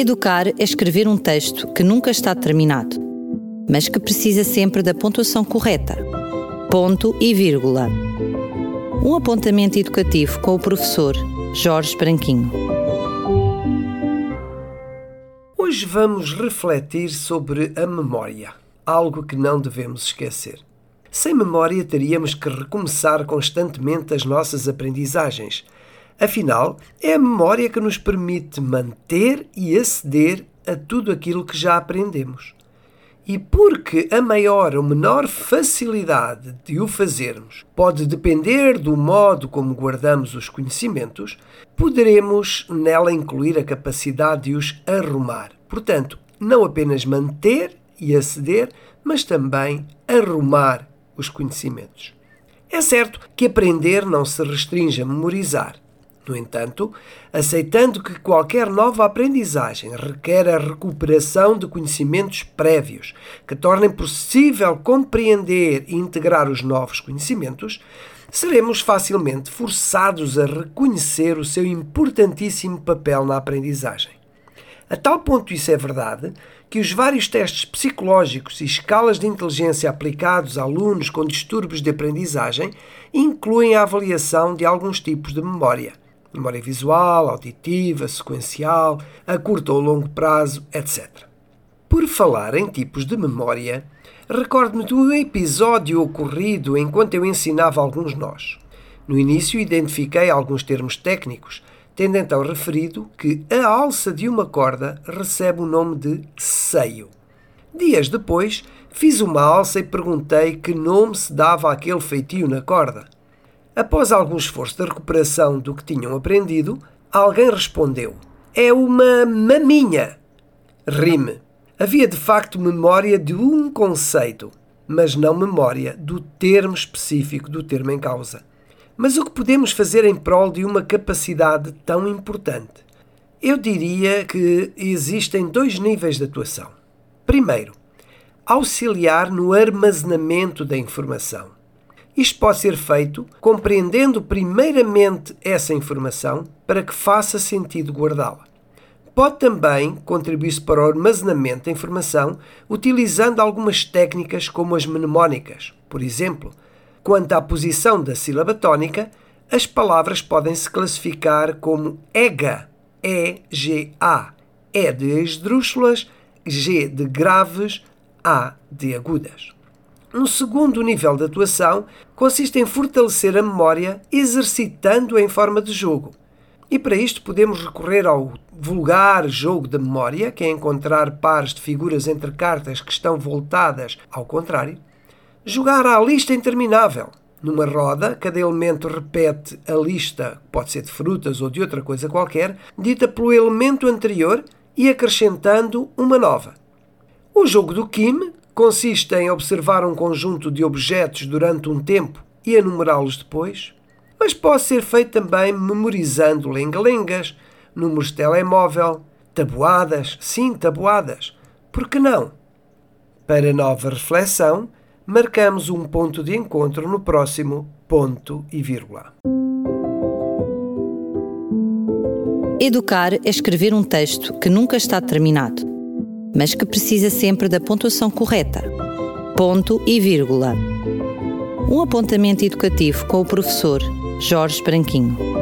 Educar é escrever um texto que nunca está terminado, mas que precisa sempre da pontuação correta. Ponto e vírgula. Um apontamento educativo com o professor Jorge Branquinho. Hoje vamos refletir sobre a memória, algo que não devemos esquecer. Sem memória, teríamos que recomeçar constantemente as nossas aprendizagens Afinal, é a memória que nos permite manter e aceder a tudo aquilo que já aprendemos. E porque a maior ou menor facilidade de o fazermos pode depender do modo como guardamos os conhecimentos, poderemos nela incluir a capacidade de os arrumar. Portanto, não apenas manter e aceder, mas também arrumar os conhecimentos. É certo que aprender não se restringe a memorizar. No entanto, aceitando que qualquer nova aprendizagem requer a recuperação de conhecimentos prévios que tornem possível compreender e integrar os novos conhecimentos, seremos facilmente forçados a reconhecer o seu importantíssimo papel na aprendizagem. A tal ponto isso é verdade que os vários testes psicológicos e escalas de inteligência aplicados a alunos com distúrbios de aprendizagem incluem a avaliação de alguns tipos de memória memória visual, auditiva, sequencial, a curto ou longo prazo, etc. Por falar em tipos de memória, recordo-me do episódio ocorrido enquanto eu ensinava alguns nós. No início identifiquei alguns termos técnicos, tendo então referido que a alça de uma corda recebe o nome de seio. Dias depois, fiz uma alça e perguntei que nome se dava àquele feitio na corda. Após algum esforço de recuperação do que tinham aprendido, alguém respondeu: É uma maminha. Rime. Havia de facto memória de um conceito, mas não memória do termo específico do termo em causa. Mas o que podemos fazer em prol de uma capacidade tão importante? Eu diria que existem dois níveis de atuação. Primeiro, auxiliar no armazenamento da informação. Isto pode ser feito compreendendo primeiramente essa informação para que faça sentido guardá-la. Pode também contribuir-se para o armazenamento da informação utilizando algumas técnicas como as mnemónicas. Por exemplo, quanto à posição da sílaba tónica, as palavras podem se classificar como EGA, E-G-A, E de esdrúxulas, G de graves, A de agudas. Um segundo nível de atuação consiste em fortalecer a memória exercitando-a em forma de jogo. E para isto podemos recorrer ao vulgar jogo da memória, que é encontrar pares de figuras entre cartas que estão voltadas ao contrário. Jogar à lista interminável. Numa roda, cada elemento repete a lista, pode ser de frutas ou de outra coisa qualquer, dita pelo elemento anterior e acrescentando uma nova. O jogo do Kim consiste em observar um conjunto de objetos durante um tempo e enumerá-los depois, mas pode ser feito também memorizando lenga-lengas, números de telemóvel, tabuadas, sim, tabuadas. Por que não? Para nova reflexão, marcamos um ponto de encontro no próximo ponto e vírgula. Educar é escrever um texto que nunca está terminado mas que precisa sempre da pontuação correta. Ponto e vírgula. Um apontamento educativo com o professor Jorge Branquinho.